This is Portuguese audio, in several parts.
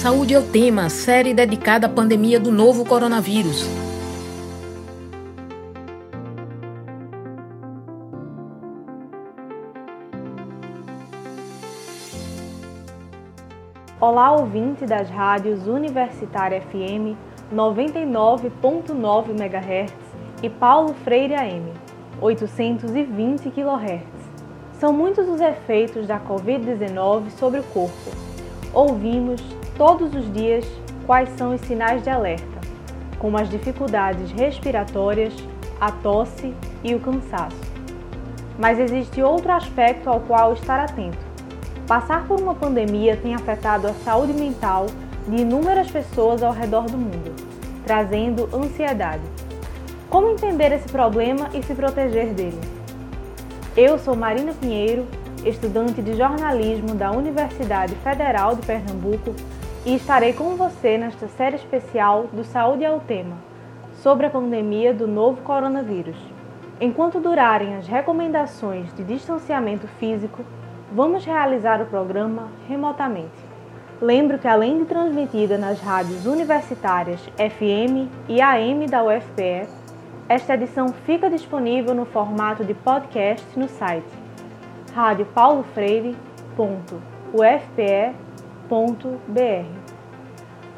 Saúde é o tema, série dedicada à pandemia do novo coronavírus. Olá, ouvinte das rádios Universitária FM 99.9 MHz e Paulo Freire AM 820 kHz. São muitos os efeitos da Covid-19 sobre o corpo. Ouvimos todos os dias quais são os sinais de alerta, como as dificuldades respiratórias, a tosse e o cansaço. Mas existe outro aspecto ao qual estar atento Passar por uma pandemia tem afetado a saúde mental de inúmeras pessoas ao redor do mundo, trazendo ansiedade. Como entender esse problema e se proteger dele? Eu sou Marina Pinheiro, estudante de jornalismo da Universidade Federal de Pernambuco e estarei com você nesta série especial do Saúde é o Tema, sobre a pandemia do novo coronavírus. Enquanto durarem as recomendações de distanciamento físico, vamos realizar o programa remotamente. Lembro que além de transmitida nas rádios universitárias FM e AM da UFPE, esta edição fica disponível no formato de podcast no site radiopaulofreire.ufpe.br.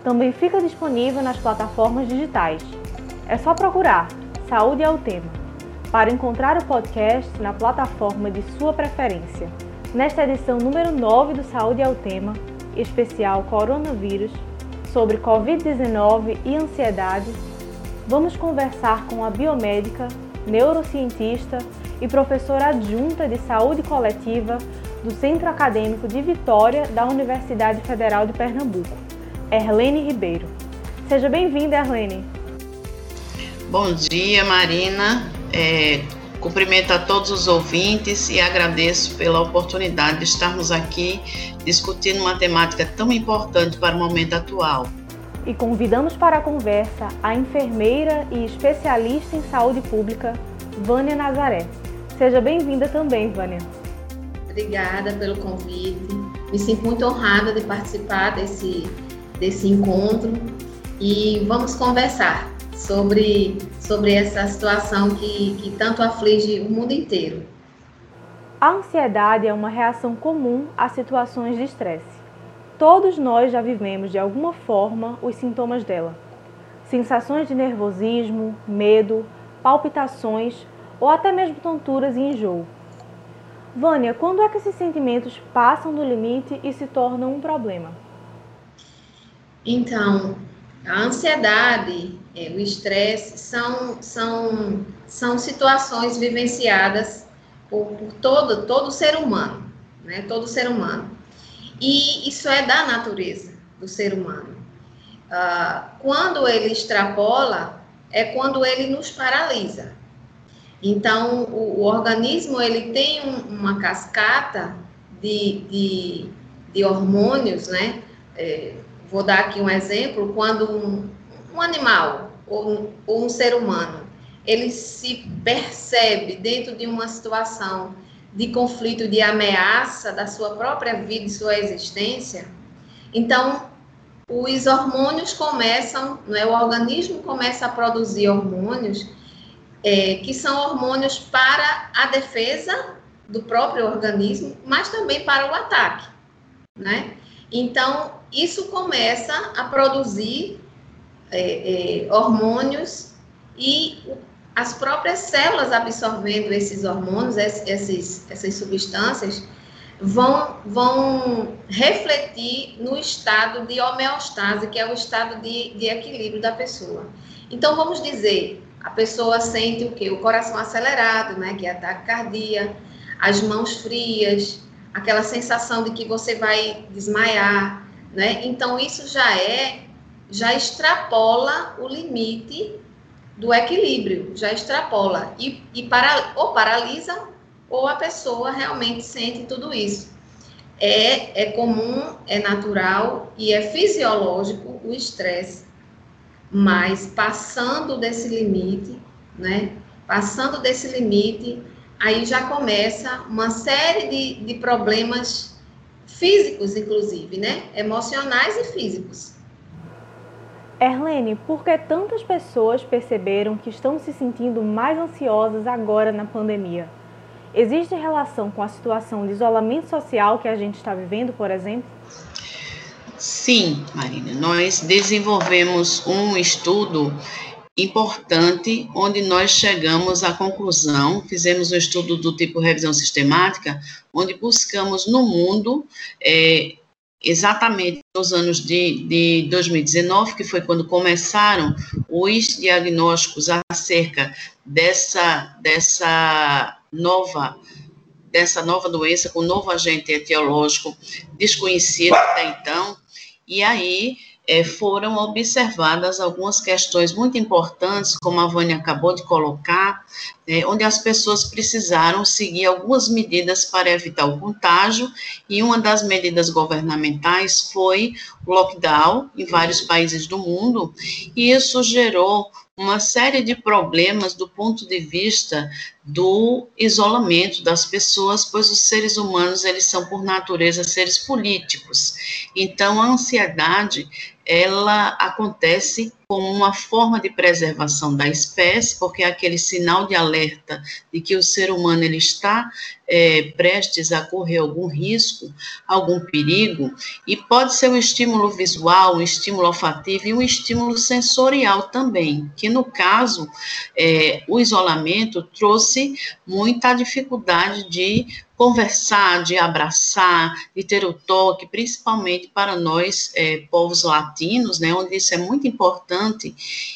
Também fica disponível nas plataformas digitais. É só procurar Saúde é o Tema para encontrar o podcast na plataforma de sua preferência. Nesta edição número 9 do Saúde ao Tema, especial Coronavírus, sobre Covid-19 e ansiedade, vamos conversar com a biomédica, neurocientista e professora adjunta de saúde coletiva do Centro Acadêmico de Vitória da Universidade Federal de Pernambuco, Erlene Ribeiro. Seja bem-vinda, Erlene. Bom dia, Marina. É, Cumprimento a todos os ouvintes e agradeço pela oportunidade de estarmos aqui discutindo uma temática tão importante para o momento atual. E convidamos para a conversa a enfermeira e especialista em saúde pública, Vânia Nazaré. Seja bem-vinda também, Vânia. Obrigada pelo convite. Me sinto muito honrada de participar desse, desse encontro e vamos conversar sobre, sobre essa situação que, que tanto aflige o mundo inteiro. A ansiedade é uma reação comum a situações de estresse. Todos nós já vivemos de alguma forma os sintomas dela. Sensações de nervosismo, medo, palpitações ou até mesmo tonturas e enjoo. Vânia, quando é que esses sentimentos passam do limite e se tornam um problema? Então, a ansiedade, é, o estresse são, são, são situações vivenciadas por, por todo, todo ser humano, né? Todo ser humano. E isso é da natureza do ser humano. Uh, quando ele extrapola, é quando ele nos paralisa. Então, o, o organismo ele tem um, uma cascata de, de, de hormônios, né? É, Vou dar aqui um exemplo: quando um, um animal ou um, ou um ser humano ele se percebe dentro de uma situação de conflito, de ameaça da sua própria vida e sua existência, então os hormônios começam, é o organismo começa a produzir hormônios é, que são hormônios para a defesa do próprio organismo, mas também para o ataque, né? Então, isso começa a produzir é, é, hormônios e as próprias células absorvendo esses hormônios, esses, essas substâncias, vão, vão refletir no estado de homeostase, que é o estado de, de equilíbrio da pessoa. Então, vamos dizer, a pessoa sente o quê? O coração acelerado, né, que é ataque cardíaco, as mãos frias, aquela sensação de que você vai desmaiar, né? Então isso já é, já extrapola o limite do equilíbrio, já extrapola e, e para, ou paralisa ou a pessoa realmente sente tudo isso. É, é comum, é natural e é fisiológico o estresse, mas passando desse limite, né? Passando desse limite, aí já começa uma série de, de problemas físicos, inclusive, né? Emocionais e físicos. Erlene, por que tantas pessoas perceberam que estão se sentindo mais ansiosas agora na pandemia? Existe relação com a situação de isolamento social que a gente está vivendo, por exemplo? Sim, Marina. Nós desenvolvemos um estudo importante, onde nós chegamos à conclusão, fizemos um estudo do tipo revisão sistemática, onde buscamos no mundo, é, exatamente nos anos de, de 2019, que foi quando começaram os diagnósticos acerca dessa, dessa nova dessa nova doença com novo agente etiológico desconhecido até então, e aí é, foram observadas algumas questões muito importantes, como a Vânia acabou de colocar, é, onde as pessoas precisaram seguir algumas medidas para evitar o contágio, e uma das medidas governamentais foi o lockdown em vários países do mundo, e isso gerou uma série de problemas do ponto de vista do isolamento das pessoas, pois os seres humanos, eles são por natureza seres políticos. Então a ansiedade, ela acontece como uma forma de preservação da espécie, porque é aquele sinal de alerta de que o ser humano ele está é, prestes a correr algum risco, algum perigo, e pode ser um estímulo visual, um estímulo olfativo e um estímulo sensorial também, que no caso, é, o isolamento trouxe muita dificuldade de conversar, de abraçar, de ter o toque, principalmente para nós, é, povos latinos, né, onde isso é muito importante,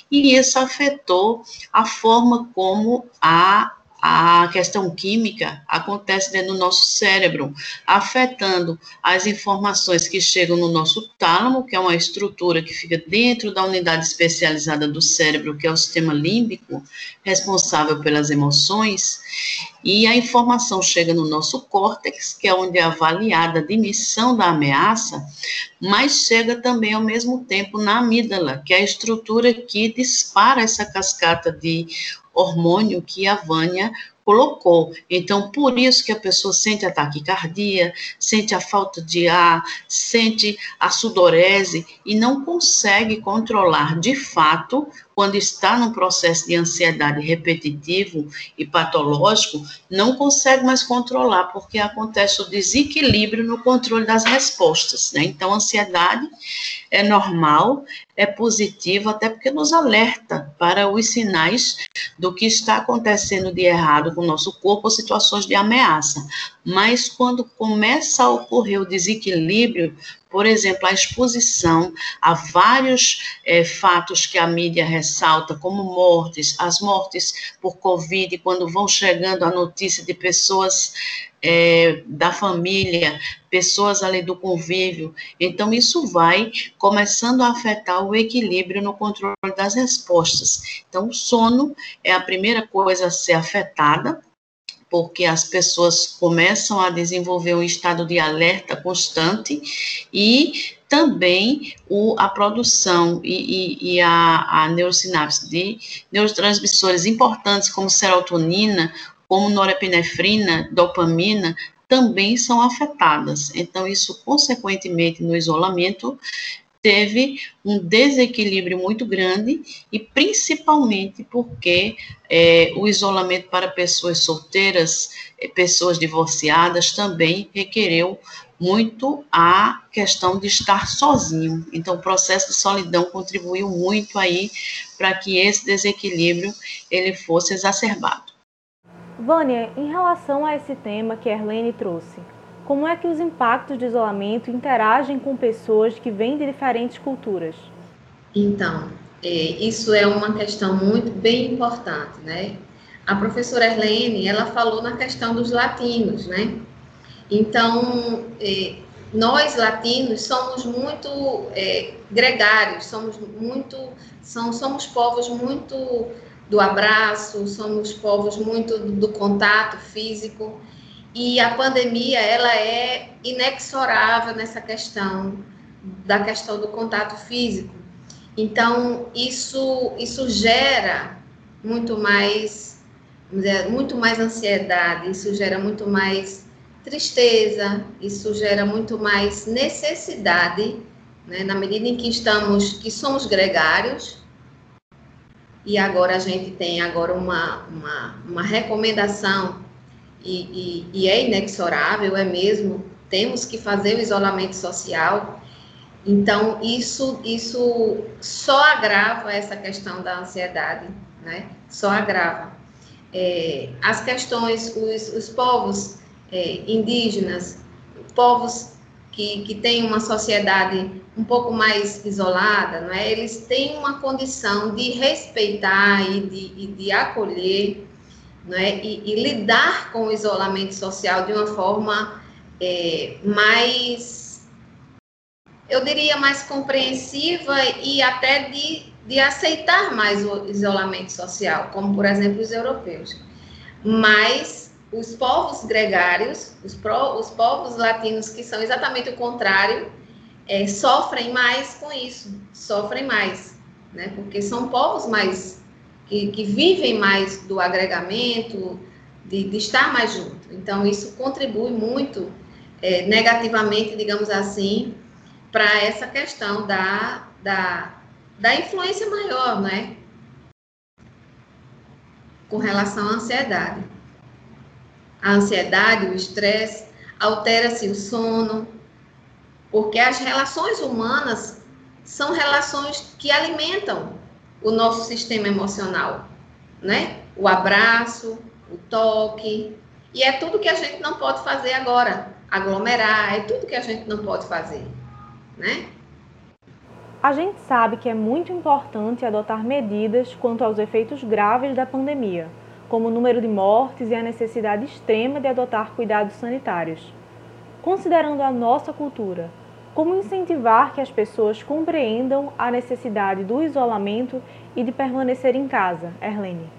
e isso afetou a forma como a a questão química acontece dentro do nosso cérebro, afetando as informações que chegam no nosso tálamo, que é uma estrutura que fica dentro da unidade especializada do cérebro, que é o sistema límbico, responsável pelas emoções, e a informação chega no nosso córtex, que é onde é avaliada a dimissão da ameaça, mas chega também ao mesmo tempo na amígdala, que é a estrutura que dispara essa cascata de hormônio que a Vânia colocou. Então, por isso que a pessoa sente a taquicardia, sente a falta de ar, sente a sudorese e não consegue controlar de fato quando está num processo de ansiedade repetitivo e patológico, não consegue mais controlar, porque acontece o desequilíbrio no controle das respostas. Né? Então, a ansiedade é normal, é positivo, até porque nos alerta para os sinais do que está acontecendo de errado com o nosso corpo ou situações de ameaça. Mas quando começa a ocorrer o desequilíbrio, por exemplo, a exposição a vários é, fatos que a mídia ressalta, como mortes, as mortes por Covid, quando vão chegando a notícia de pessoas é, da família, pessoas ali do convívio. Então, isso vai começando a afetar o equilíbrio no controle das respostas. Então, o sono é a primeira coisa a ser afetada, porque as pessoas começam a desenvolver um estado de alerta constante e também o, a produção e, e, e a, a neurosinapse de neurotransmissores importantes como serotonina, como norepinefrina, dopamina, também são afetadas. Então, isso, consequentemente, no isolamento, teve um desequilíbrio muito grande e principalmente porque é, o isolamento para pessoas solteiras, é, pessoas divorciadas também requereu muito a questão de estar sozinho. Então, o processo de solidão contribuiu muito aí para que esse desequilíbrio ele fosse exacerbado. Vânia, em relação a esse tema que a Erlene trouxe, como é que os impactos de isolamento interagem com pessoas que vêm de diferentes culturas? Então, é, isso é uma questão muito bem importante, né? A professora Erlene, ela falou na questão dos latinos, né? Então, é, nós latinos somos muito é, gregários, somos muito, são, somos povos muito do abraço, somos povos muito do, do contato físico. E a pandemia, ela é inexorável nessa questão, da questão do contato físico. Então, isso, isso gera muito mais, muito mais ansiedade, isso gera muito mais tristeza, isso gera muito mais necessidade, né, na medida em que estamos, que somos gregários, e agora a gente tem agora uma, uma, uma recomendação, e, e, e é inexorável, é mesmo, temos que fazer o isolamento social, então isso, isso só agrava essa questão da ansiedade, né, só agrava. É, as questões, os, os povos é, indígenas, povos que, que têm uma sociedade um pouco mais isolada, não é? eles têm uma condição de respeitar e de, e de acolher não é? E, e, lidar com o isolamento social de uma forma é, mais, eu diria, mais compreensiva e até de, de aceitar mais o isolamento social, como, por exemplo, os europeus. Mas os povos gregários, os, pro, os povos latinos, que são exatamente o contrário, é, sofrem mais com isso, sofrem mais, né? Porque são povos mais que, que vivem mais do agregamento, de, de, estar mais junto. Então, isso contribui muito é, negativamente, digamos assim, para essa questão da, da, da influência maior, né? Com relação à ansiedade a ansiedade, o estresse, altera-se o sono, porque as relações humanas são relações que alimentam o nosso sistema emocional, né? O abraço, o toque, e é tudo que a gente não pode fazer agora. Aglomerar, é tudo que a gente não pode fazer, né? A gente sabe que é muito importante adotar medidas quanto aos efeitos graves da pandemia como o número de mortes e a necessidade extrema de adotar cuidados sanitários. Considerando a nossa cultura, como incentivar que as pessoas compreendam a necessidade do isolamento e de permanecer em casa, Erlene?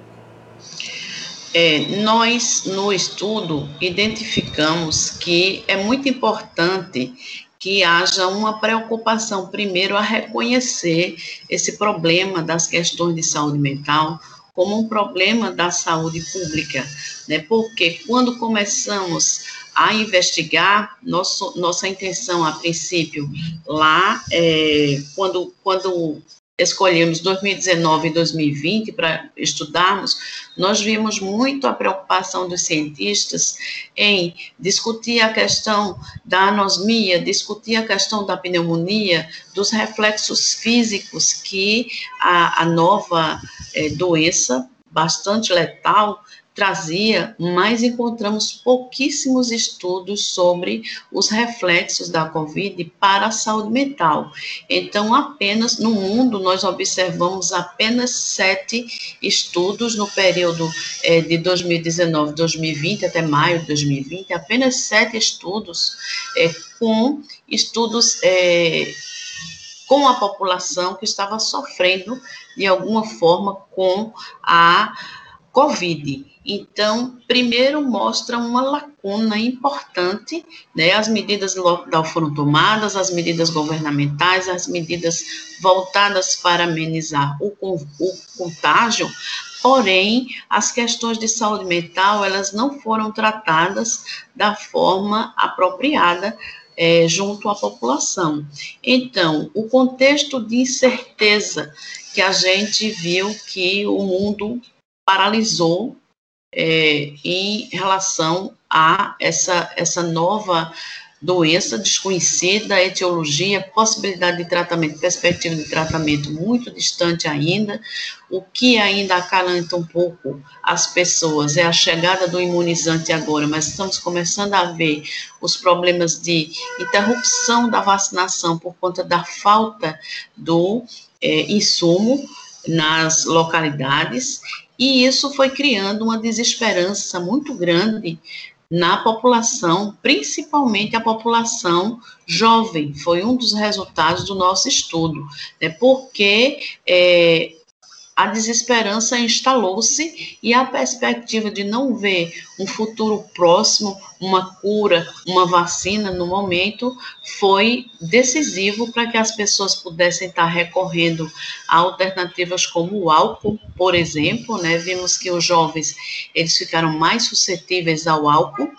É, nós, no estudo, identificamos que é muito importante que haja uma preocupação, primeiro, a reconhecer esse problema das questões de saúde mental, como um problema da saúde pública, né? Porque quando começamos a investigar, nosso, nossa intenção a princípio lá, é, quando, quando escolhemos 2019 e 2020 para estudarmos, nós vimos muito a preocupação dos cientistas em discutir a questão da anosmia, discutir a questão da pneumonia, dos reflexos físicos que a, a nova é, doença, bastante letal, trazia, mas encontramos pouquíssimos estudos sobre os reflexos da Covid para a saúde mental. Então, apenas no mundo, nós observamos apenas sete estudos no período é, de 2019, 2020 até maio de 2020, apenas sete estudos é, com estudos. É, com a população que estava sofrendo de alguma forma com a Covid. Então, primeiro mostra uma lacuna importante, né? As medidas do lockdown foram tomadas, as medidas governamentais, as medidas voltadas para amenizar o, o contágio, porém, as questões de saúde mental, elas não foram tratadas da forma apropriada é, junto à população. Então, o contexto de incerteza que a gente viu que o mundo paralisou é, em relação a essa, essa nova doença desconhecida, etiologia, possibilidade de tratamento, perspectiva de tratamento muito distante ainda. O que ainda acalanta um pouco as pessoas é a chegada do imunizante agora, mas estamos começando a ver os problemas de interrupção da vacinação por conta da falta do é, insumo nas localidades e isso foi criando uma desesperança muito grande na população, principalmente a população jovem. Foi um dos resultados do nosso estudo, né? porque é, a desesperança instalou-se e a perspectiva de não ver um futuro próximo, uma cura, uma vacina no momento, foi decisivo para que as pessoas pudessem estar recorrendo a alternativas como o álcool, por exemplo, né? Vimos que os jovens eles ficaram mais suscetíveis ao álcool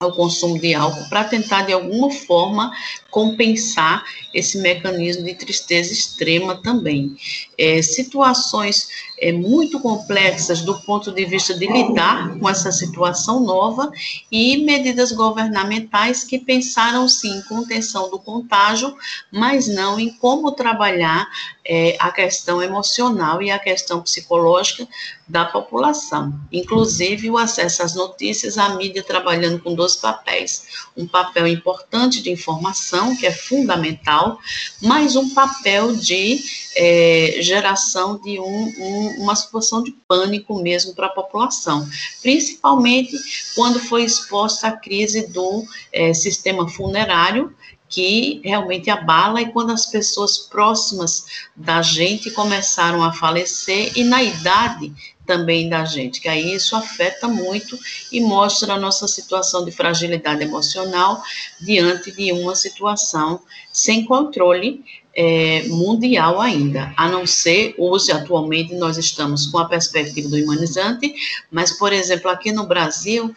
ao consumo de álcool para tentar de alguma forma compensar esse mecanismo de tristeza extrema também. É, situações é, muito complexas do ponto de vista de lidar com essa situação nova e medidas governamentais que pensaram sim em contenção do contágio, mas não em como trabalhar é, a questão emocional e a questão psicológica da população, inclusive o acesso às notícias, a mídia trabalhando com dois papéis, um papel importante de informação, que é fundamental, mas um papel de é, geração de um, um, uma situação de pânico mesmo para a população, principalmente quando foi exposta a crise do é, sistema funerário, que realmente abala e quando as pessoas próximas da gente começaram a falecer e na idade também da gente, que aí isso afeta muito e mostra a nossa situação de fragilidade emocional diante de uma situação sem controle é, mundial ainda, a não ser hoje, atualmente, nós estamos com a perspectiva do imunizante, mas, por exemplo, aqui no Brasil,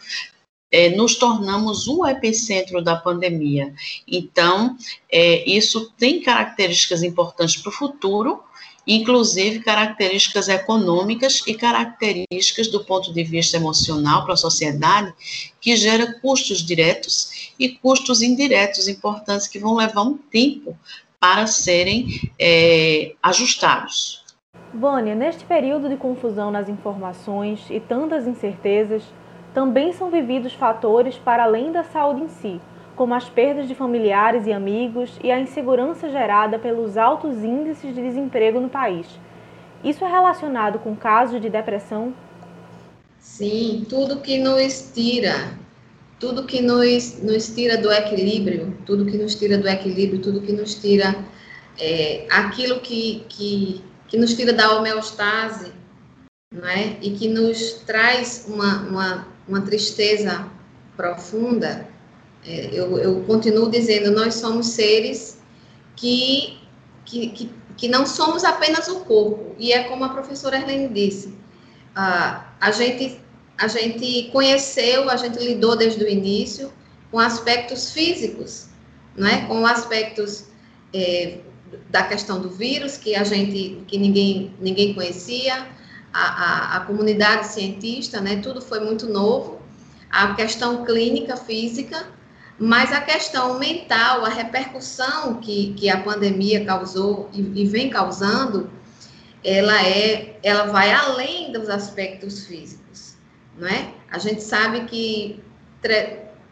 é, nos tornamos o epicentro da pandemia. Então, é, isso tem características importantes para o futuro, inclusive características econômicas e características do ponto de vista emocional para a sociedade, que gera custos diretos e custos indiretos importantes que vão levar um tempo para serem é, ajustados. Vânia, neste período de confusão nas informações e tantas incertezas, também são vividos fatores para além da saúde em si, como as perdas de familiares e amigos e a insegurança gerada pelos altos índices de desemprego no país. Isso é relacionado com casos de depressão? Sim, tudo que nos tira, tudo que nos, nos tira do equilíbrio, tudo que nos tira do equilíbrio, tudo que nos tira é, aquilo que, que, que nos tira da homeostase, não é? e que nos traz uma, uma, uma tristeza profunda, é, eu, eu, continuo dizendo, nós somos seres que, que, que, que, não somos apenas o corpo, e é como a professora Erlene disse, a, a, gente, a gente conheceu, a gente lidou desde o início com aspectos físicos, né? com aspectos é, da questão do vírus, que a gente, que ninguém, ninguém conhecia, a, a, comunidade cientista, né? tudo foi muito novo, a questão clínica, física, mas a questão mental, a repercussão que, que a pandemia causou e, e vem causando, ela é, ela vai além dos aspectos físicos, não é? A gente sabe que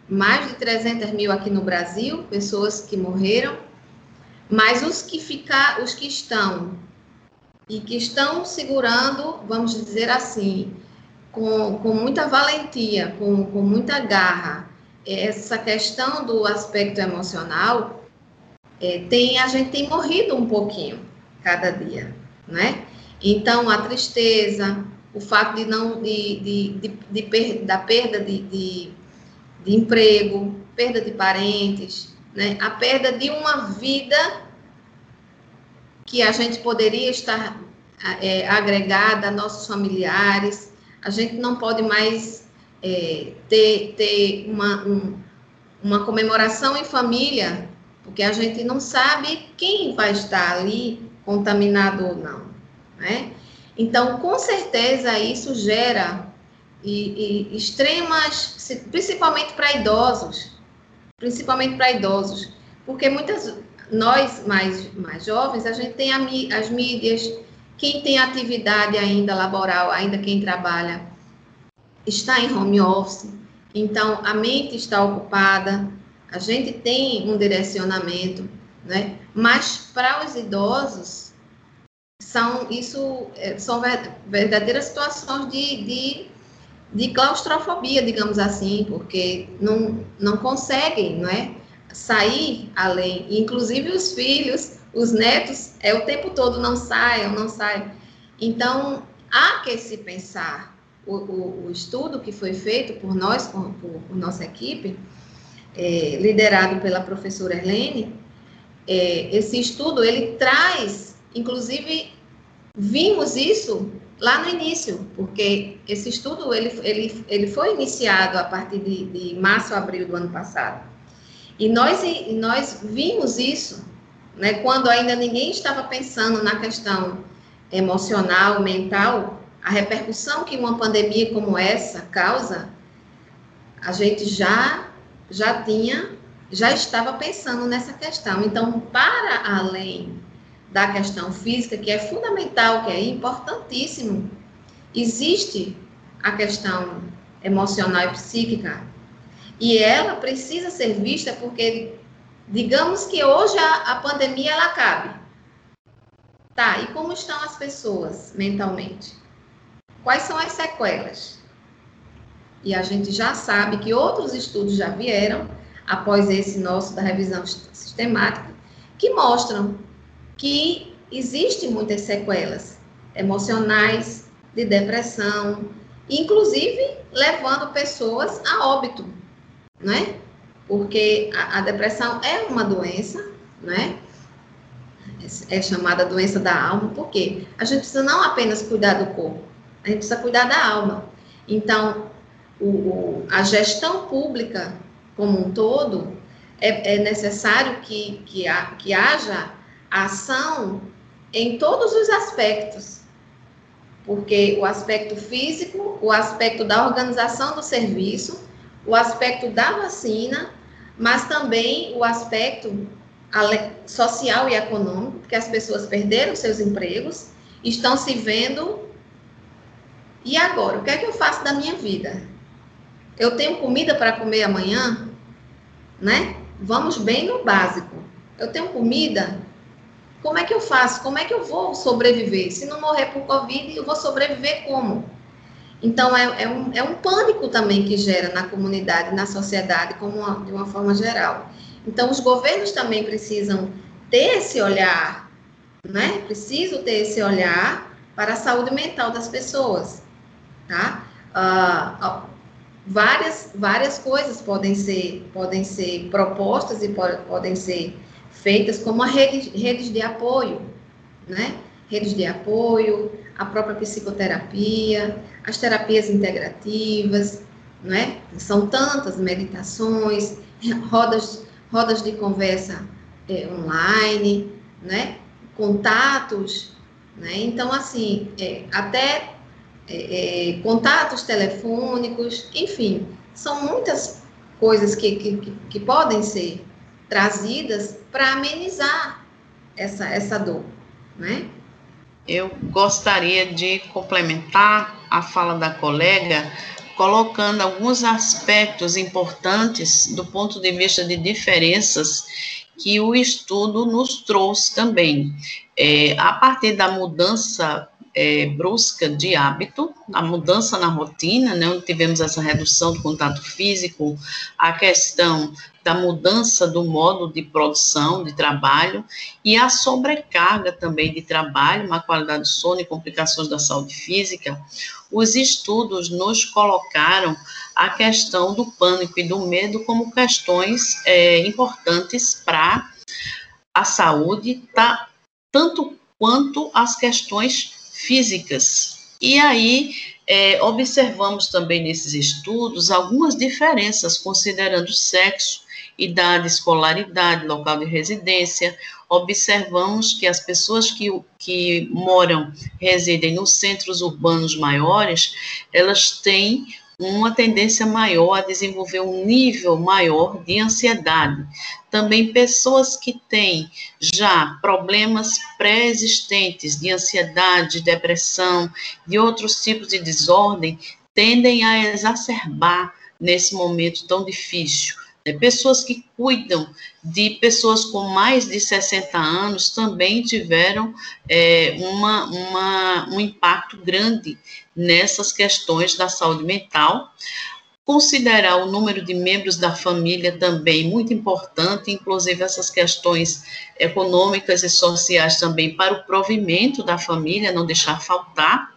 mais de 300 mil aqui no Brasil, pessoas que morreram, mas os que ficar, os que estão e que estão segurando, vamos dizer assim, com, com muita valentia, com, com muita garra, essa questão do aspecto emocional, é, tem, a gente tem morrido um pouquinho cada dia, né? Então, a tristeza, o fato de não, de, de, de, de per, da perda de, de, de emprego, perda de parentes, né? A perda de uma vida que a gente poderia estar é, agregada a nossos familiares, a gente não pode mais é, ter, ter uma, um, uma comemoração em família, porque a gente não sabe quem vai estar ali contaminado ou não, né? Então, com certeza, isso gera e, e extremas, principalmente para idosos, principalmente para idosos, porque muitas nós mais mais jovens a gente tem a, as mídias, quem tem atividade ainda laboral, ainda quem trabalha está em home office, então a mente está ocupada, a gente tem um direcionamento, né? Mas para os idosos são isso é, são verdadeiras situações de, de, de claustrofobia, digamos assim, porque não não conseguem, não é? Sair além, inclusive os filhos, os netos, é o tempo todo não saiam, não saiam. Então há que se pensar o, o, o estudo que foi feito por nós, por, por, por nossa equipe, é, liderado pela professora Erlene, é, esse estudo ele traz, inclusive vimos isso lá no início, porque esse estudo ele, ele, ele foi iniciado a partir de, de março, abril do ano passado. E nós, e nós vimos isso, né, quando ainda ninguém estava pensando na questão emocional, mental, a repercussão que uma pandemia como essa causa, a gente já já tinha, já estava pensando nessa questão. Então, para além da questão física, que é fundamental, que é importantíssimo, existe a questão emocional e psíquica. E ela precisa ser vista porque, digamos que hoje a, a pandemia ela cabe. Tá, e como estão as pessoas mentalmente? Quais são as sequelas? E a gente já sabe que outros estudos já vieram, após esse nosso da revisão sistemática, que mostram que existem muitas sequelas emocionais, de depressão, inclusive levando pessoas a óbito, né? Porque a, a depressão é uma doença, né? É chamada doença da alma, porque a gente precisa não apenas cuidar do corpo, a gente precisa cuidar da alma. Então, o, o, a gestão pública como um todo, é, é necessário que, que, que haja ação em todos os aspectos, porque o aspecto físico, o aspecto da organização do serviço, o aspecto da vacina, mas também o aspecto social e econômico, porque as pessoas perderam seus empregos, estão se vendo. E agora, o que é que eu faço da minha vida? Eu tenho comida para comer amanhã, né? Vamos bem no básico. Eu tenho comida como é que eu faço? Como é que eu vou sobreviver? Se não morrer por Covid, eu vou sobreviver como? Então, é, é, um, é um pânico também que gera na comunidade, na sociedade, como uma, de uma forma geral. Então, os governos também precisam ter esse olhar, né? Preciso ter esse olhar para a saúde mental das pessoas, tá? Uh, várias, várias coisas podem ser, podem ser propostas e podem ser feitas como a rede, redes de apoio, né? Redes de apoio, a própria psicoterapia, as terapias integrativas, né? São tantas meditações, rodas, rodas de conversa é, online, né? Contatos, né? Então, assim, é, até é, é contatos telefônicos, enfim, são muitas coisas que, que, que podem ser trazidas para amenizar essa, essa dor, né? Eu gostaria de complementar a fala da colega colocando alguns aspectos importantes do ponto de vista de diferenças que o estudo nos trouxe também. É, a partir da mudança é, brusca de hábito, a mudança na rotina, né, onde tivemos essa redução do contato físico, a questão da mudança do modo de produção, de trabalho, e a sobrecarga também de trabalho, má qualidade do sono e complicações da saúde física, os estudos nos colocaram a questão do pânico e do medo como questões é, importantes para a saúde, tá, tanto quanto as questões físicas. E aí, é, observamos também nesses estudos algumas diferenças, considerando sexo, idade, escolaridade, local de residência. Observamos que as pessoas que, que moram, residem nos centros urbanos maiores, elas têm uma tendência maior a desenvolver um nível maior de ansiedade. Também pessoas que têm já problemas pré-existentes de ansiedade, depressão, de outros tipos de desordem, tendem a exacerbar nesse momento tão difícil. É, pessoas que cuidam de pessoas com mais de 60 anos também tiveram é, uma, uma, um impacto grande nessas questões da saúde mental. Considerar o número de membros da família também muito importante, inclusive essas questões econômicas e sociais também para o provimento da família, não deixar faltar,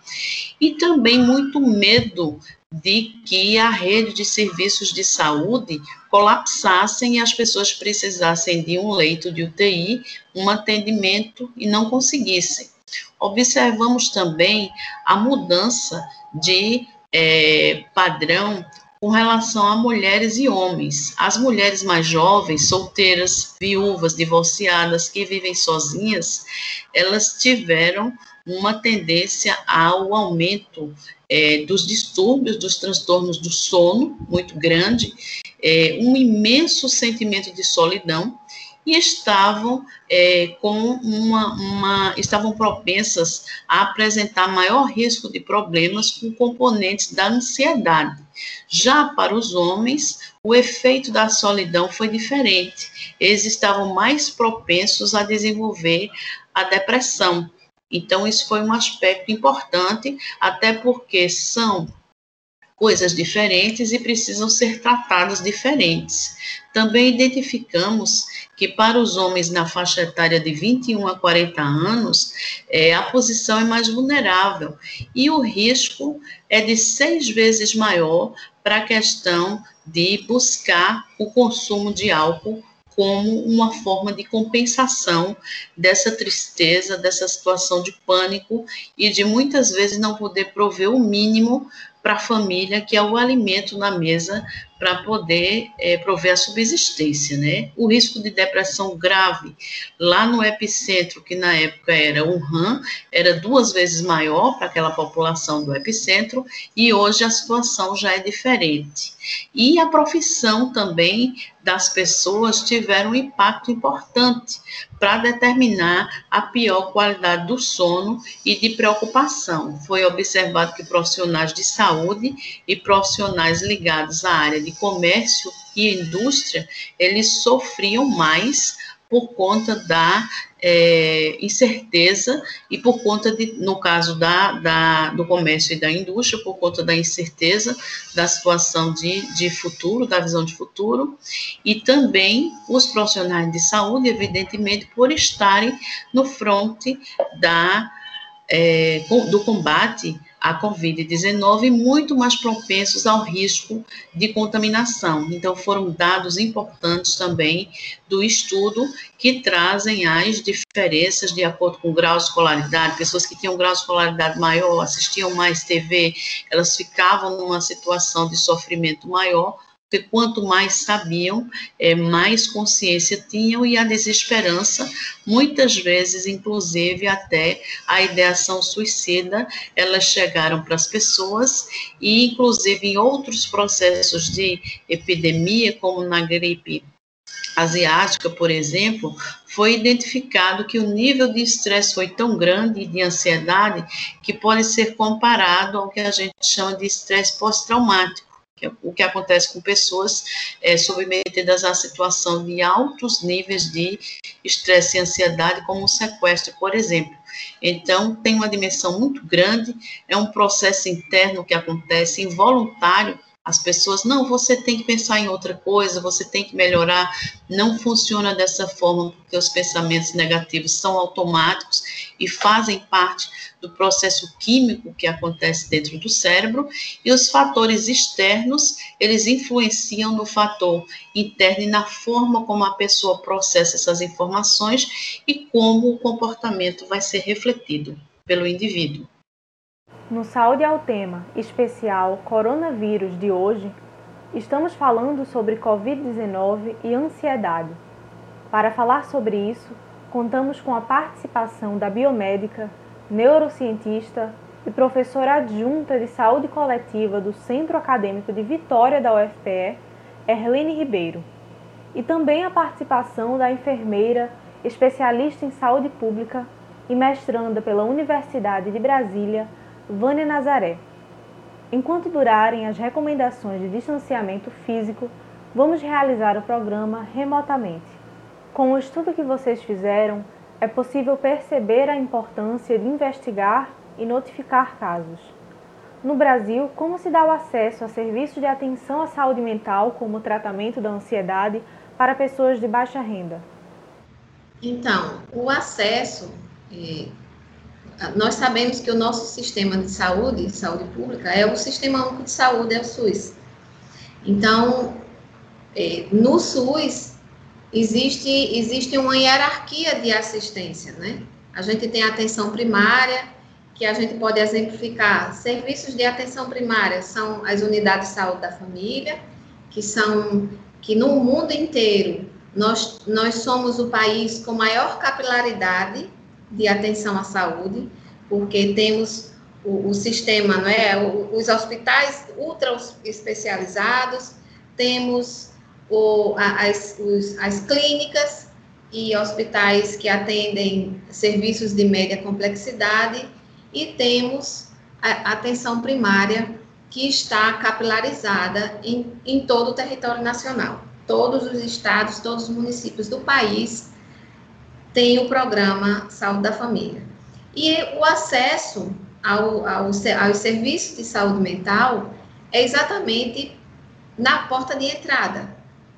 e também muito medo de que a rede de serviços de saúde colapsassem e as pessoas precisassem de um leito de UTI, um atendimento e não conseguissem. Observamos também a mudança de é, padrão com relação a mulheres e homens. As mulheres mais jovens, solteiras, viúvas, divorciadas, que vivem sozinhas, elas tiveram uma tendência ao aumento é, dos distúrbios, dos transtornos do sono, muito grande, é, um imenso sentimento de solidão e estavam é, com uma, uma, estavam propensas a apresentar maior risco de problemas com componentes da ansiedade. Já para os homens, o efeito da solidão foi diferente. Eles estavam mais propensos a desenvolver a depressão. Então, isso foi um aspecto importante, até porque são coisas diferentes e precisam ser tratadas diferentes. Também identificamos que para os homens na faixa etária de 21 a 40 anos, é, a posição é mais vulnerável e o risco é de seis vezes maior para a questão de buscar o consumo de álcool como uma forma de compensação dessa tristeza, dessa situação de pânico e de muitas vezes não poder prover o mínimo para a família, que é o alimento na mesa para poder é, prover a subsistência, né? O risco de depressão grave lá no epicentro, que na época era Wuhan, era duas vezes maior para aquela população do epicentro, e hoje a situação já é diferente. E a profissão também das pessoas tiveram um impacto importante para determinar a pior qualidade do sono e de preocupação. Foi observado que profissionais de saúde e profissionais ligados à área de de comércio e indústria, eles sofriam mais por conta da é, incerteza e por conta de, no caso da, da, do comércio e da indústria, por conta da incerteza da situação de, de futuro, da visão de futuro, e também os profissionais de saúde, evidentemente, por estarem no fronte da, é, do combate a Covid-19 muito mais propensos ao risco de contaminação. Então, foram dados importantes também do estudo que trazem as diferenças de acordo com o grau de escolaridade. Pessoas que tinham um grau de escolaridade maior, assistiam mais TV, elas ficavam numa situação de sofrimento maior porque quanto mais sabiam, é, mais consciência tinham e a desesperança, muitas vezes, inclusive até a ideação suicida, elas chegaram para as pessoas e, inclusive, em outros processos de epidemia, como na gripe asiática, por exemplo, foi identificado que o nível de estresse foi tão grande e de ansiedade que pode ser comparado ao que a gente chama de estresse pós-traumático é o que acontece com pessoas é, submetidas à situação de altos níveis de estresse e ansiedade, como o sequestro, por exemplo. Então, tem uma dimensão muito grande, é um processo interno que acontece involuntário as pessoas, não, você tem que pensar em outra coisa, você tem que melhorar. Não funciona dessa forma, porque os pensamentos negativos são automáticos e fazem parte do processo químico que acontece dentro do cérebro, e os fatores externos, eles influenciam no fator interno e na forma como a pessoa processa essas informações e como o comportamento vai ser refletido pelo indivíduo. No Saúde ao Tema especial Coronavírus de hoje, estamos falando sobre Covid-19 e ansiedade. Para falar sobre isso, contamos com a participação da biomédica, neurocientista e professora adjunta de saúde coletiva do Centro Acadêmico de Vitória da UFPE, Erlene Ribeiro, e também a participação da enfermeira, especialista em saúde pública e mestranda pela Universidade de Brasília, Vânia Nazaré. Enquanto durarem as recomendações de distanciamento físico, vamos realizar o programa remotamente. Com o estudo que vocês fizeram, é possível perceber a importância de investigar e notificar casos. No Brasil, como se dá o acesso a serviços de atenção à saúde mental, como o tratamento da ansiedade, para pessoas de baixa renda? Então, o acesso é, nós sabemos que o nosso sistema de saúde, saúde pública, é o Sistema Único de Saúde, é o SUS. Então, é, no SUS, existe, existe uma hierarquia de assistência, né? A gente tem a atenção primária, que a gente pode exemplificar. Serviços de atenção primária são as unidades de saúde da família, que são que no mundo inteiro nós, nós somos o país com maior capilaridade de atenção à saúde, porque temos o, o sistema, não é? os hospitais ultra especializados, temos o, as, os, as clínicas e hospitais que atendem serviços de média complexidade e temos a atenção primária que está capilarizada em, em todo o território nacional. Todos os estados, todos os municípios do país têm o programa Saúde da Família. E o acesso ao, ao, aos serviços de saúde mental é exatamente na porta de entrada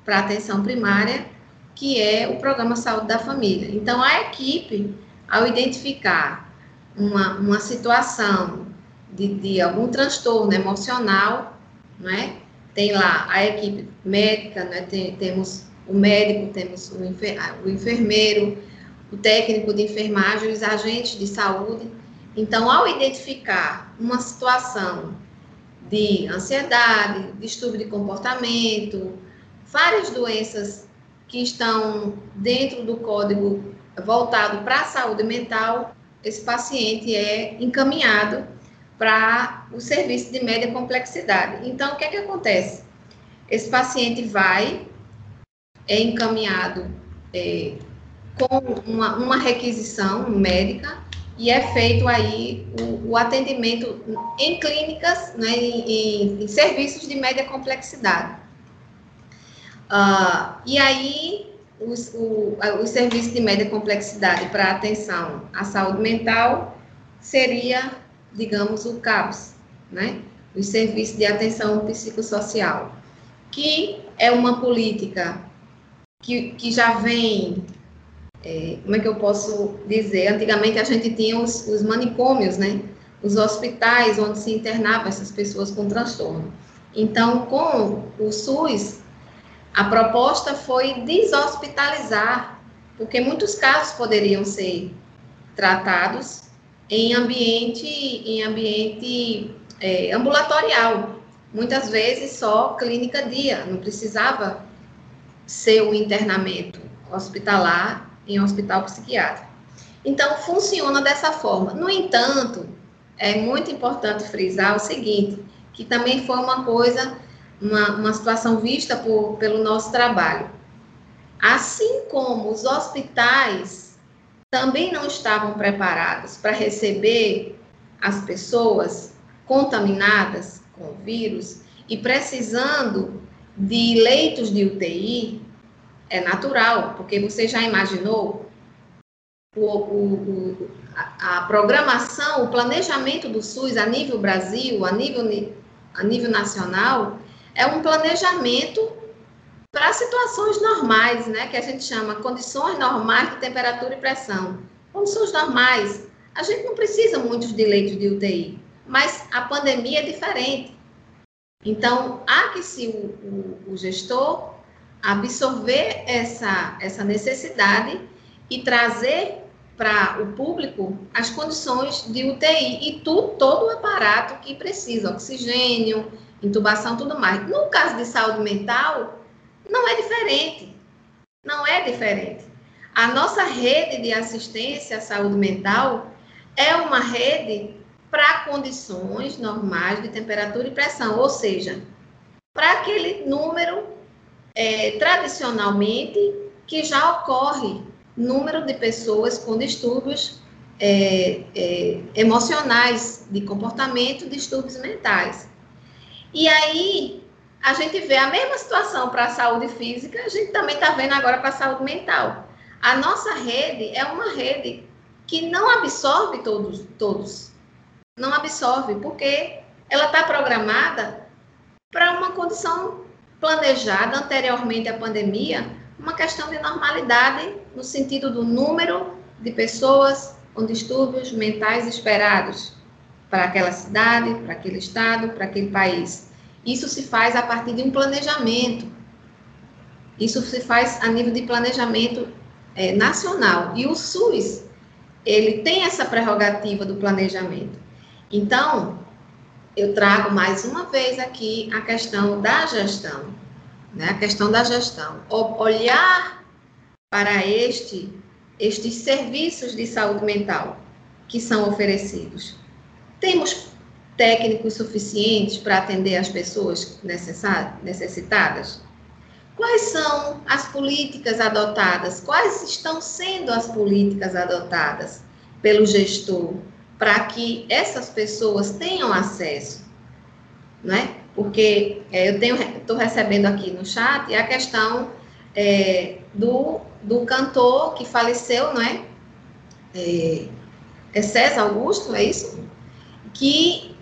para a atenção primária, que é o programa Saúde da Família. Então, a equipe, ao identificar uma, uma situação de, de algum transtorno emocional, né? Tem lá a equipe médica, né? Tem, temos o médico, temos o, enfer, o enfermeiro, o técnico de enfermagem, os agentes de saúde. Então, ao identificar uma situação de ansiedade, distúrbio de comportamento, várias doenças que estão dentro do código voltado para a saúde mental, esse paciente é encaminhado para o serviço de média complexidade. Então, o que é que acontece? Esse paciente vai, é encaminhado é, com uma, uma, requisição médica e é feito aí o, o atendimento em clínicas, né, em, em, serviços de média complexidade. Uh, e aí os, o, o serviço de média complexidade para atenção à saúde mental seria, digamos, o CAPS, né? O Serviço de Atenção Psicossocial, que é uma política que, que já vem, é, como é que eu posso dizer? Antigamente a gente tinha os, os manicômios, né? Os hospitais onde se internavam essas pessoas com transtorno. Então, com o SUS, a proposta foi deshospitalizar, porque muitos casos poderiam ser tratados em ambiente, em ambiente é, ambulatorial, muitas vezes só clínica dia, não precisava ser um internamento hospitalar em um hospital psiquiátrico. Então, funciona dessa forma. No entanto, é muito importante frisar o seguinte, que também foi uma coisa uma, uma situação vista por, pelo nosso trabalho. Assim como os hospitais também não estavam preparados para receber as pessoas contaminadas com o vírus e precisando de leitos de UTI, é natural, porque você já imaginou o, o, a, a, programação, o planejamento do SUS a nível Brasil, a nível, a nível nacional, é um planejamento para situações normais, né, que a gente chama condições normais de temperatura e pressão. Condições normais, a gente não precisa muitos de leitos de UTI, mas a pandemia é diferente. Então, há que se o, o, o gestor absorver essa, essa necessidade e trazer para o público as condições de UTI e tu, todo o aparato que precisa, oxigênio, intubação, tudo mais. No caso de saúde mental, não é diferente. Não é diferente. A nossa rede de assistência à saúde mental é uma rede para condições normais de temperatura e pressão, ou seja, para aquele número é, tradicionalmente que já ocorre número de pessoas com distúrbios é, é, emocionais de comportamento, distúrbios mentais. E aí, a gente vê a mesma situação para a saúde física, a gente também está vendo agora para a saúde mental. A nossa rede é uma rede que não absorve todos, todos. Não absorve, porque ela está programada para uma condição planejada anteriormente à pandemia, uma questão de normalidade no sentido do número de pessoas com distúrbios mentais esperados para aquela cidade, para aquele estado, para aquele país. Isso se faz a partir de um planejamento. Isso se faz a nível de planejamento é, nacional. E o SUS ele tem essa prerrogativa do planejamento. Então, eu trago mais uma vez aqui a questão da gestão, né? A questão da gestão. Olhar para este, estes serviços de saúde mental que são oferecidos. Temos técnicos suficientes para atender as pessoas necessitadas? Quais são as políticas adotadas? Quais estão sendo as políticas adotadas pelo gestor para que essas pessoas tenham acesso, né? Porque é, eu tenho, estou recebendo aqui no chat a questão é, do, do cantor que faleceu, não é? É, é César Augusto, é isso? Que,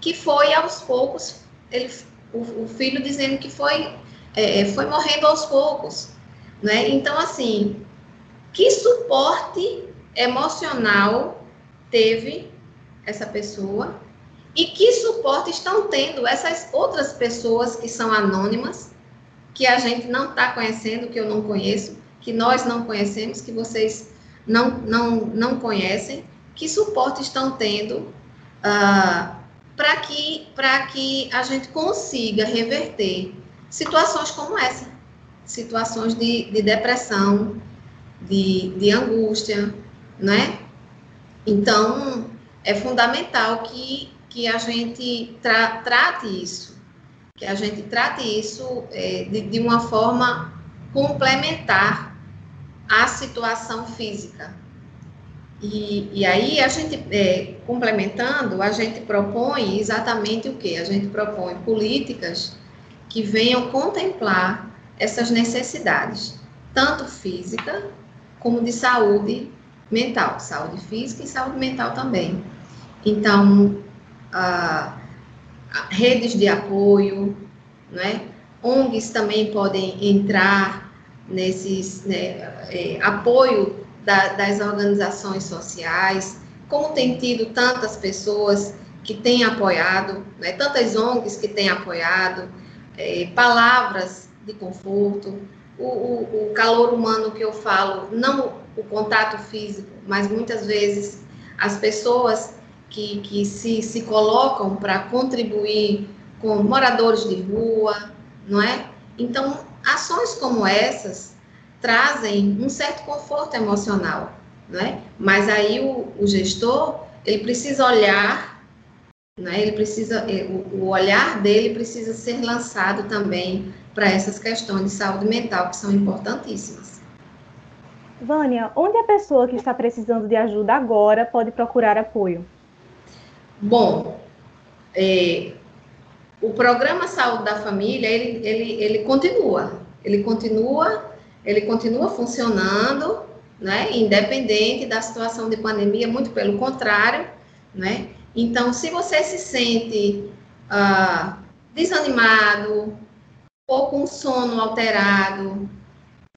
que foi aos poucos, ele, o, o filho dizendo que foi, é, foi morrendo aos poucos, né? Então, assim, que suporte emocional teve essa pessoa e que suporte estão tendo essas outras pessoas que são anônimas, que a gente não está conhecendo, que eu não conheço, que nós não conhecemos, que vocês não, não, não conhecem, que suporte estão tendo uh, ah, para que, que a gente consiga reverter situações como essa, situações de, de depressão, de, de angústia, né? Então, é fundamental que, que a gente tra trate isso, que a gente trate isso é, de, de uma forma complementar à situação física. E, e aí, a gente, é, complementando, a gente propõe exatamente o que? A gente propõe políticas que venham contemplar essas necessidades, tanto física como de saúde mental, saúde física e saúde mental também. Então, ah, redes de apoio, né? ONGs também podem entrar nesses né, é, apoio da, das organizações sociais, como tem tido tantas pessoas que têm apoiado, né, tantas ONGs que têm apoiado, é, palavras de conforto, o, o, o calor humano que eu falo, não o contato físico, mas muitas vezes as pessoas que, que se, se colocam para contribuir com moradores de rua, não é? Então, ações como essas trazem um certo conforto emocional, não é? Mas aí o, o gestor, ele precisa olhar, né? Ele precisa, o, o olhar dele precisa ser lançado também para essas questões de saúde mental que são importantíssimas. Vânia, onde a pessoa que está precisando de ajuda agora pode procurar apoio? Bom, é, o programa Saúde da Família, ele, ele, ele continua, ele continua, ele continua funcionando, né, independente da situação de pandemia, muito pelo contrário, né, então, se você se sente ah, desanimado, ou com sono alterado,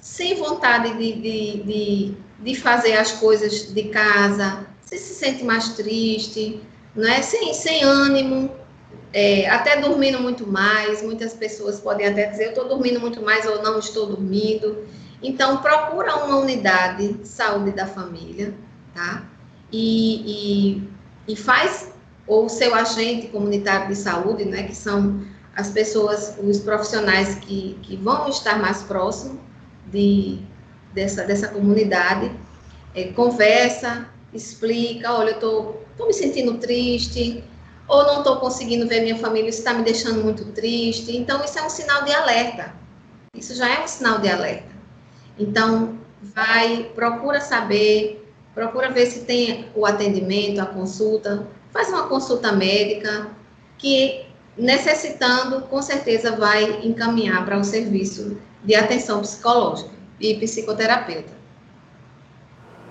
sem vontade de, de, de, de fazer as coisas de casa, você se sente mais triste, não é? sem, sem ânimo, é, até dormindo muito mais. Muitas pessoas podem até dizer, eu estou dormindo muito mais ou não estou dormindo. Então, procura uma unidade de saúde da família, tá? E, e, e faz, ou seu agente comunitário de saúde, né, que são as pessoas, os profissionais que, que vão estar mais próximos, de, dessa, dessa comunidade, é, conversa, explica, olha, eu tô, tô me sentindo triste, ou não estou conseguindo ver minha família, isso está me deixando muito triste. Então, isso é um sinal de alerta. Isso já é um sinal de alerta. Então, vai, procura saber, procura ver se tem o atendimento, a consulta, faz uma consulta médica, que necessitando, com certeza vai encaminhar para o serviço de atenção psicológica e psicoterapeuta.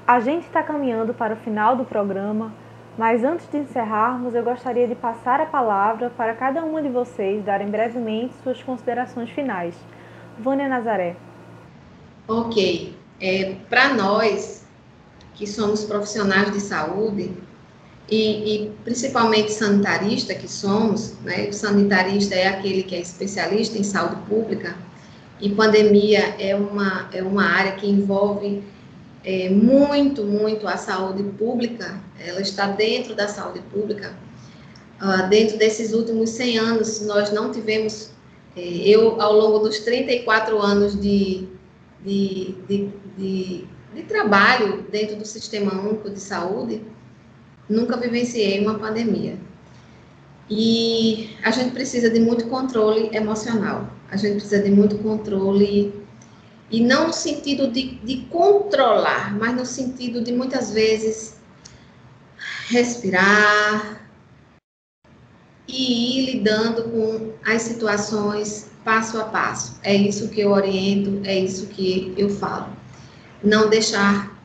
A gente está caminhando para o final do programa, mas antes de encerrarmos, eu gostaria de passar a palavra para cada uma de vocês darem brevemente suas considerações finais. Vânia Nazaré. Ok. É, para nós, que somos profissionais de saúde, e, e, principalmente sanitarista que somos, né? o sanitarista é aquele que é especialista em saúde pública, e pandemia é uma, é uma área que envolve é, muito, muito a saúde pública, ela está dentro da saúde pública. Uh, dentro desses últimos 100 anos, nós não tivemos, é, eu, ao longo dos 34 anos de, de, de, de, de trabalho dentro do Sistema Único de Saúde, nunca vivenciei uma pandemia. E a gente precisa de muito controle emocional, a gente precisa de muito controle, e não no sentido de, de controlar, mas no sentido de muitas vezes respirar e ir lidando com as situações passo a passo. É isso que eu oriento, é isso que eu falo. Não deixar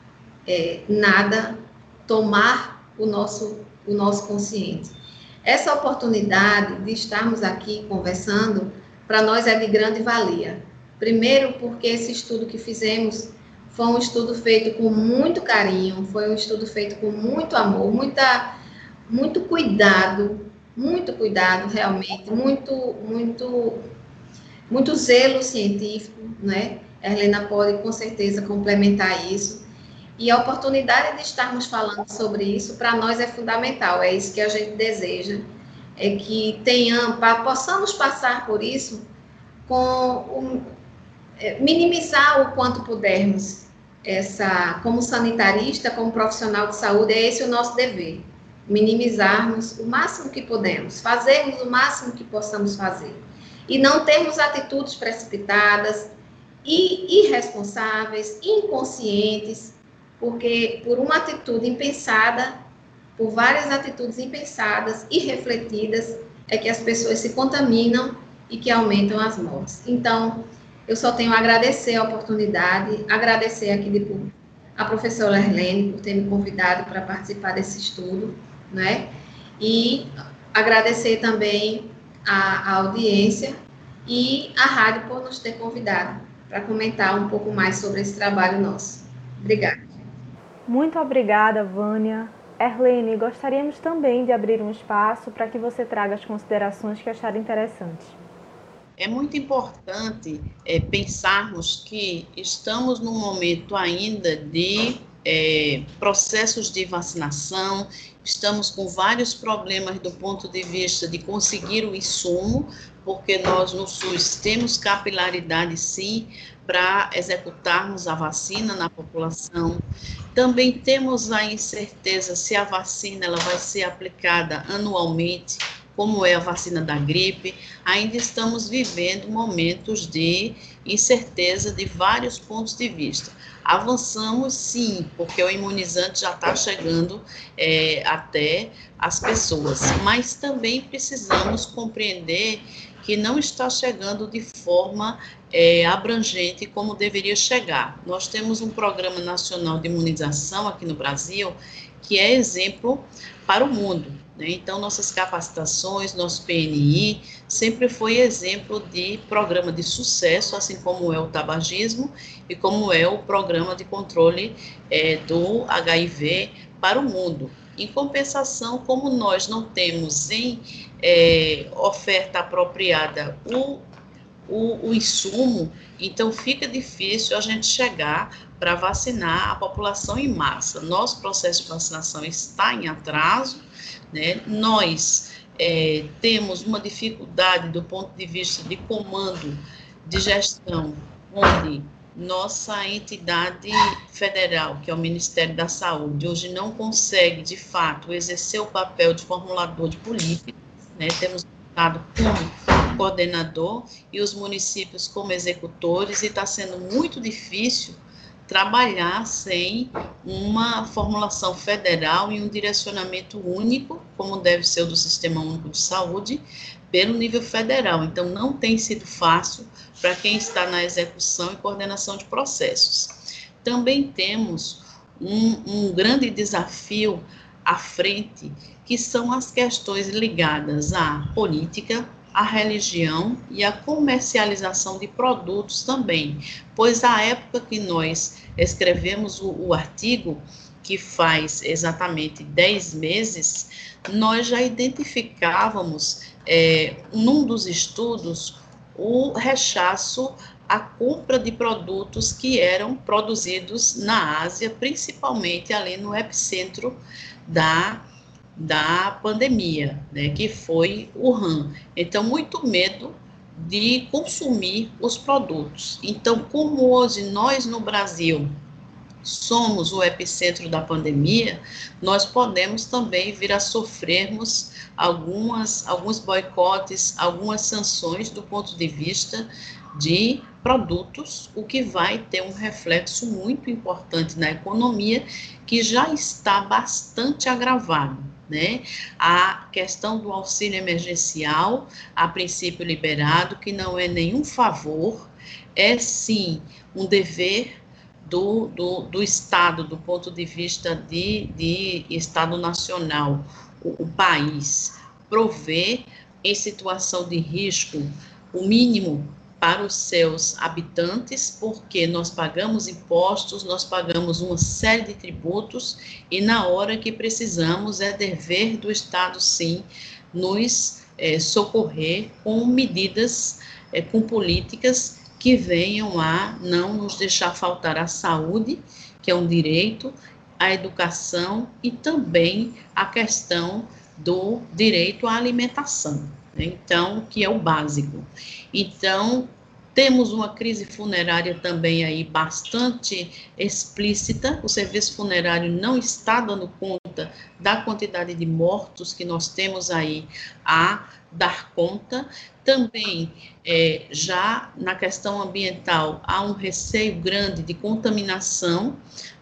é, nada tomar o nosso, o nosso consciente. Essa oportunidade de estarmos aqui conversando, para nós é de grande valia. Primeiro, porque esse estudo que fizemos foi um estudo feito com muito carinho, foi um estudo feito com muito amor, muita, muito cuidado, muito cuidado realmente, muito, muito, muito zelo científico, né? A Helena pode com certeza complementar isso. E a oportunidade de estarmos falando sobre isso, para nós é fundamental, é isso que a gente deseja, é que tenhamos, possamos passar por isso com é, minimizar o quanto pudermos essa, como sanitarista, como profissional de saúde, é esse o nosso dever, minimizarmos o máximo que podemos, fazermos o máximo que possamos fazer. E não termos atitudes precipitadas e irresponsáveis, inconscientes, porque por uma atitude impensada, por várias atitudes impensadas e refletidas, é que as pessoas se contaminam e que aumentam as mortes. Então, eu só tenho a agradecer a oportunidade, agradecer aqui de público a professora Erlene por ter me convidado para participar desse estudo, né? E agradecer também a, a audiência e a rádio por nos ter convidado para comentar um pouco mais sobre esse trabalho nosso. Obrigada. Muito obrigada, Vânia. Erlene, gostaríamos também de abrir um espaço para que você traga as considerações que achar interessantes. É muito importante é, pensarmos que estamos num momento ainda de é, processos de vacinação, estamos com vários problemas do ponto de vista de conseguir o insumo, porque nós no SUS temos capilaridade sim para executarmos a vacina na população. Também temos a incerteza se a vacina ela vai ser aplicada anualmente, como é a vacina da gripe. Ainda estamos vivendo momentos de incerteza de vários pontos de vista. Avançamos sim, porque o imunizante já está chegando é, até as pessoas, mas também precisamos compreender que não está chegando de forma é, abrangente como deveria chegar. Nós temos um Programa Nacional de Imunização aqui no Brasil que é exemplo para o mundo. Né? Então, nossas capacitações, nosso PNI, sempre foi exemplo de programa de sucesso, assim como é o tabagismo e como é o programa de controle é, do HIV para o mundo. Em compensação, como nós não temos em é, oferta apropriada o, o, o insumo, então fica difícil a gente chegar para vacinar a população em massa. Nosso processo de vacinação está em atraso, né? Nós é, temos uma dificuldade do ponto de vista de comando de gestão, onde nossa entidade federal, que é o Ministério da Saúde, hoje não consegue, de fato, exercer o papel de formulador de políticas, né? temos o Estado como coordenador e os municípios como executores, e está sendo muito difícil trabalhar sem uma formulação federal e um direcionamento único, como deve ser o do Sistema Único de Saúde, pelo nível federal. Então, não tem sido fácil para quem está na execução e coordenação de processos. Também temos um, um grande desafio à frente, que são as questões ligadas à política, à religião e à comercialização de produtos também, pois à época que nós escrevemos o, o artigo, que faz exatamente 10 meses, nós já identificávamos, é, num dos estudos, o rechaço a compra de produtos que eram produzidos na Ásia, principalmente ali no epicentro da, da pandemia, né, que foi o Wuhan. Então, muito medo de consumir os produtos. Então, como hoje nós no Brasil somos o epicentro da pandemia, nós podemos também vir a sofrermos algumas, alguns boicotes, algumas sanções do ponto de vista de produtos, o que vai ter um reflexo muito importante na economia, que já está bastante agravado. Né? A questão do auxílio emergencial, a princípio liberado, que não é nenhum favor, é sim um dever do, do, do Estado, do ponto de vista de, de Estado nacional, o, o país, prover em situação de risco o mínimo para os seus habitantes, porque nós pagamos impostos, nós pagamos uma série de tributos e na hora que precisamos é dever do Estado, sim, nos é, socorrer com medidas, é, com políticas que venham a não nos deixar faltar a saúde, que é um direito, a educação e também a questão do direito à alimentação. Né? Então, que é o básico. Então, temos uma crise funerária também aí bastante explícita. O serviço funerário não está dando conta da quantidade de mortos que nós temos aí a dar conta. Também, é, já na questão ambiental, há um receio grande de contaminação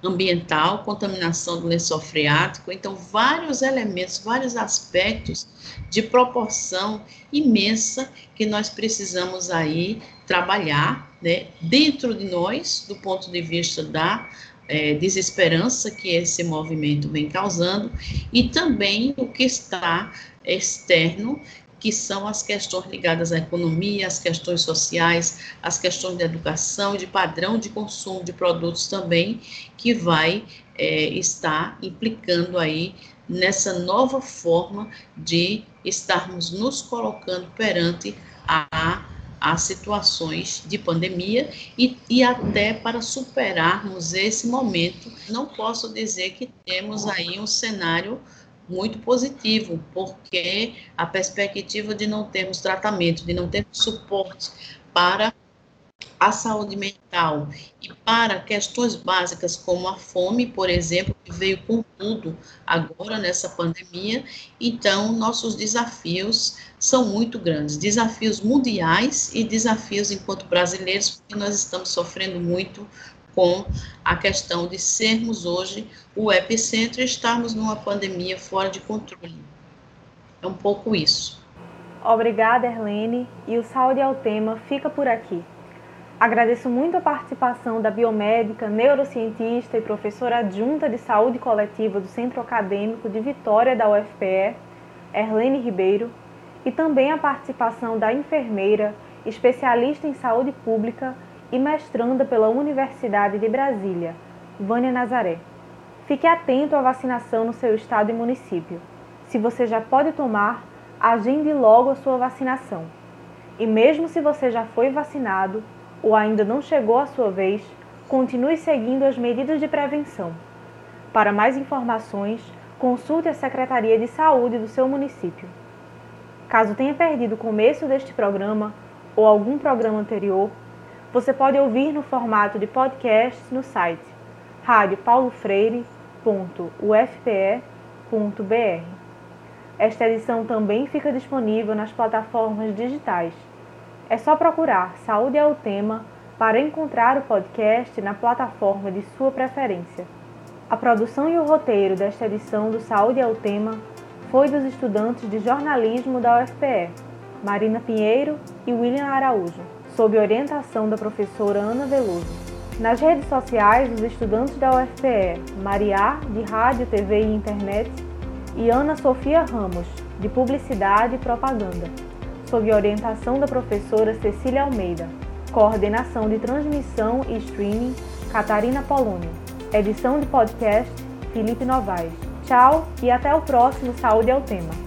ambiental, contaminação do lençol freático. Então, vários elementos, vários aspectos de proporção imensa que nós precisamos aí trabalhar, né, dentro de nós, do ponto de vista da é, desesperança que esse movimento vem causando e também o que está externo que são as questões ligadas à economia, as questões sociais, as questões de educação de padrão de consumo de produtos também, que vai é, estar implicando aí nessa nova forma de estarmos nos colocando perante a, a situações de pandemia e, e até para superarmos esse momento. Não posso dizer que temos aí um cenário muito positivo, porque a perspectiva de não termos tratamento, de não termos suporte para a saúde mental e para questões básicas como a fome, por exemplo, que veio com tudo agora nessa pandemia, então nossos desafios são muito grandes, desafios mundiais e desafios enquanto brasileiros, porque nós estamos sofrendo muito com a questão de sermos hoje o epicentro e estarmos numa pandemia fora de controle. É um pouco isso. Obrigada, Erlene. E o Saúde ao Tema fica por aqui. Agradeço muito a participação da biomédica, neurocientista e professora adjunta de saúde coletiva do Centro Acadêmico de Vitória da UFPE, Erlene Ribeiro, e também a participação da enfermeira, especialista em saúde pública e mestranda pela Universidade de Brasília, Vânia Nazaré. Fique atento à vacinação no seu estado e município. Se você já pode tomar, agende logo a sua vacinação. E mesmo se você já foi vacinado ou ainda não chegou a sua vez, continue seguindo as medidas de prevenção. Para mais informações, consulte a Secretaria de Saúde do seu município. Caso tenha perdido o começo deste programa ou algum programa anterior, você pode ouvir no formato de podcast no site radiopaulofreire.ufpe.br. Esta edição também fica disponível nas plataformas digitais. É só procurar Saúde é o Tema para encontrar o podcast na plataforma de sua preferência. A produção e o roteiro desta edição do Saúde é o Tema foi dos estudantes de jornalismo da UFPE, Marina Pinheiro e William Araújo sob orientação da professora Ana Veloso. Nas redes sociais, os estudantes da UFPE, Maria, de Rádio, TV e Internet, e Ana Sofia Ramos, de Publicidade e Propaganda, sob orientação da professora Cecília Almeida. Coordenação de transmissão e streaming, Catarina Polônio. Edição de podcast, Felipe Novaes. Tchau e até o próximo Saúde é o Tema.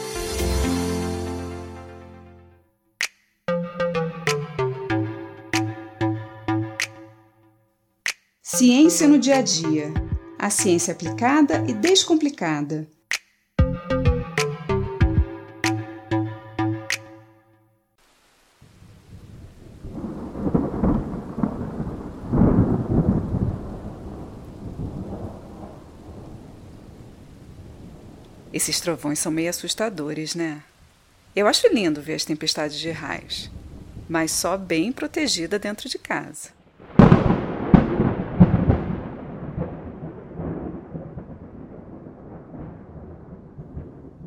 Ciência no dia a dia. A ciência aplicada e descomplicada. Esses trovões são meio assustadores, né? Eu acho lindo ver as tempestades de raios, mas só bem protegida dentro de casa.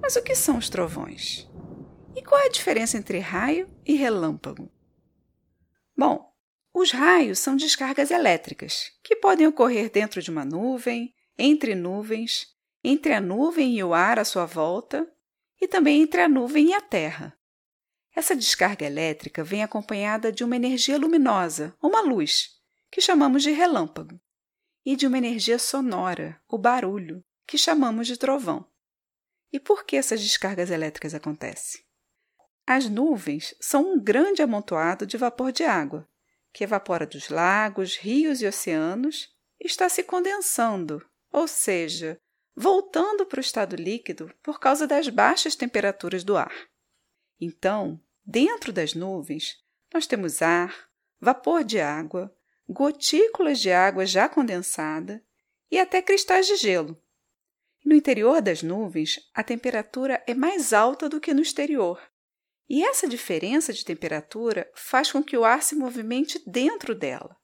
Mas o que são os trovões? E qual é a diferença entre raio e relâmpago? Bom, os raios são descargas elétricas que podem ocorrer dentro de uma nuvem, entre nuvens, entre a nuvem e o ar à sua volta e também entre a nuvem e a Terra. Essa descarga elétrica vem acompanhada de uma energia luminosa, uma luz, que chamamos de relâmpago, e de uma energia sonora, o barulho, que chamamos de trovão. E por que essas descargas elétricas acontecem? As nuvens são um grande amontoado de vapor de água, que evapora dos lagos, rios e oceanos e está se condensando, ou seja, voltando para o estado líquido por causa das baixas temperaturas do ar. Então, dentro das nuvens, nós temos ar, vapor de água, gotículas de água já condensada e até cristais de gelo, no interior das nuvens, a temperatura é mais alta do que no exterior. E essa diferença de temperatura faz com que o ar se movimente dentro dela.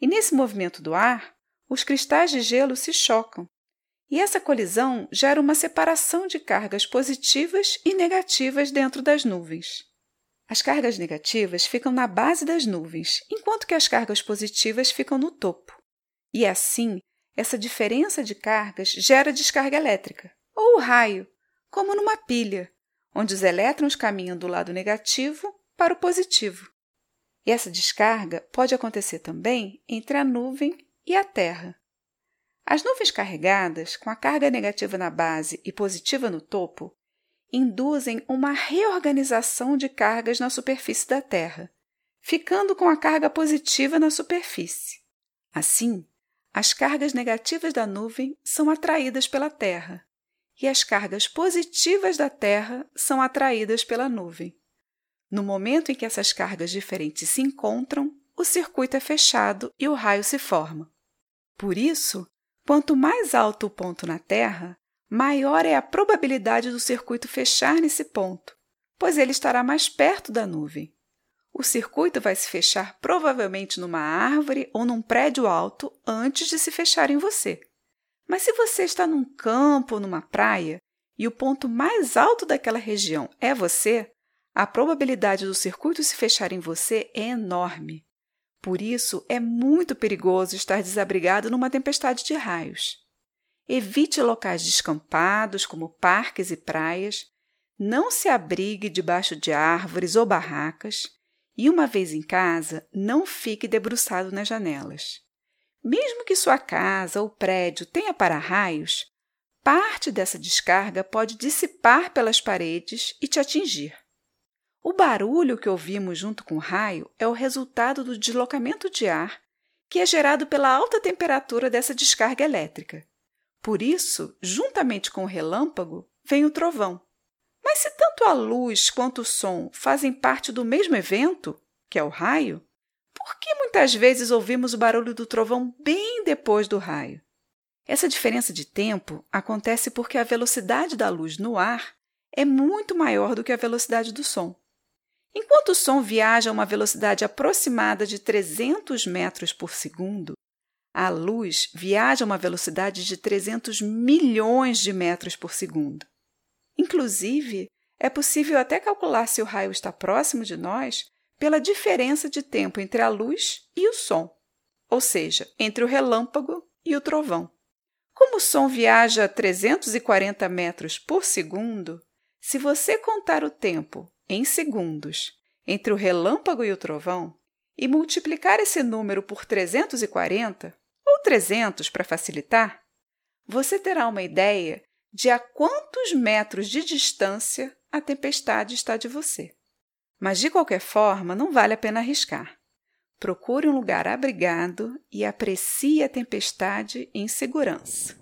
E nesse movimento do ar, os cristais de gelo se chocam. E essa colisão gera uma separação de cargas positivas e negativas dentro das nuvens. As cargas negativas ficam na base das nuvens, enquanto que as cargas positivas ficam no topo. E assim, essa diferença de cargas gera descarga elétrica, ou raio, como numa pilha, onde os elétrons caminham do lado negativo para o positivo. E essa descarga pode acontecer também entre a nuvem e a Terra. As nuvens carregadas, com a carga negativa na base e positiva no topo, induzem uma reorganização de cargas na superfície da Terra, ficando com a carga positiva na superfície. Assim, as cargas negativas da nuvem são atraídas pela Terra e as cargas positivas da Terra são atraídas pela nuvem. No momento em que essas cargas diferentes se encontram, o circuito é fechado e o raio se forma. Por isso, quanto mais alto o ponto na Terra, maior é a probabilidade do circuito fechar nesse ponto, pois ele estará mais perto da nuvem. O circuito vai se fechar provavelmente numa árvore ou num prédio alto antes de se fechar em você. Mas se você está num campo ou numa praia e o ponto mais alto daquela região é você, a probabilidade do circuito se fechar em você é enorme. Por isso, é muito perigoso estar desabrigado numa tempestade de raios. Evite locais descampados, como parques e praias. Não se abrigue debaixo de árvores ou barracas e uma vez em casa, não fique debruçado nas janelas. Mesmo que sua casa ou prédio tenha para-raios, parte dessa descarga pode dissipar pelas paredes e te atingir. O barulho que ouvimos junto com o raio é o resultado do deslocamento de ar que é gerado pela alta temperatura dessa descarga elétrica. Por isso, juntamente com o relâmpago, vem o trovão. Tanto a luz quanto o som fazem parte do mesmo evento, que é o raio, por que muitas vezes ouvimos o barulho do trovão bem depois do raio? Essa diferença de tempo acontece porque a velocidade da luz no ar é muito maior do que a velocidade do som. Enquanto o som viaja a uma velocidade aproximada de 300 metros por segundo, a luz viaja a uma velocidade de 300 milhões de metros por segundo. Inclusive, É possível até calcular se o raio está próximo de nós pela diferença de tempo entre a luz e o som, ou seja, entre o relâmpago e o trovão. Como o som viaja a 340 metros por segundo, se você contar o tempo em segundos entre o relâmpago e o trovão e multiplicar esse número por 340, ou 300 para facilitar, você terá uma ideia de a quantos metros de distância a tempestade está de você. Mas, de qualquer forma, não vale a pena arriscar. Procure um lugar abrigado e aprecie a tempestade em segurança.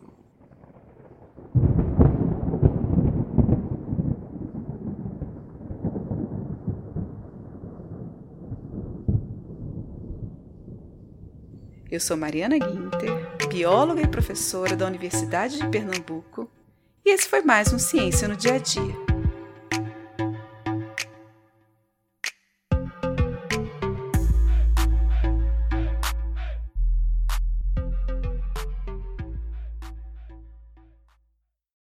Eu sou Mariana Guinter, bióloga e professora da Universidade de Pernambuco, e esse foi mais um Ciência no Dia a Dia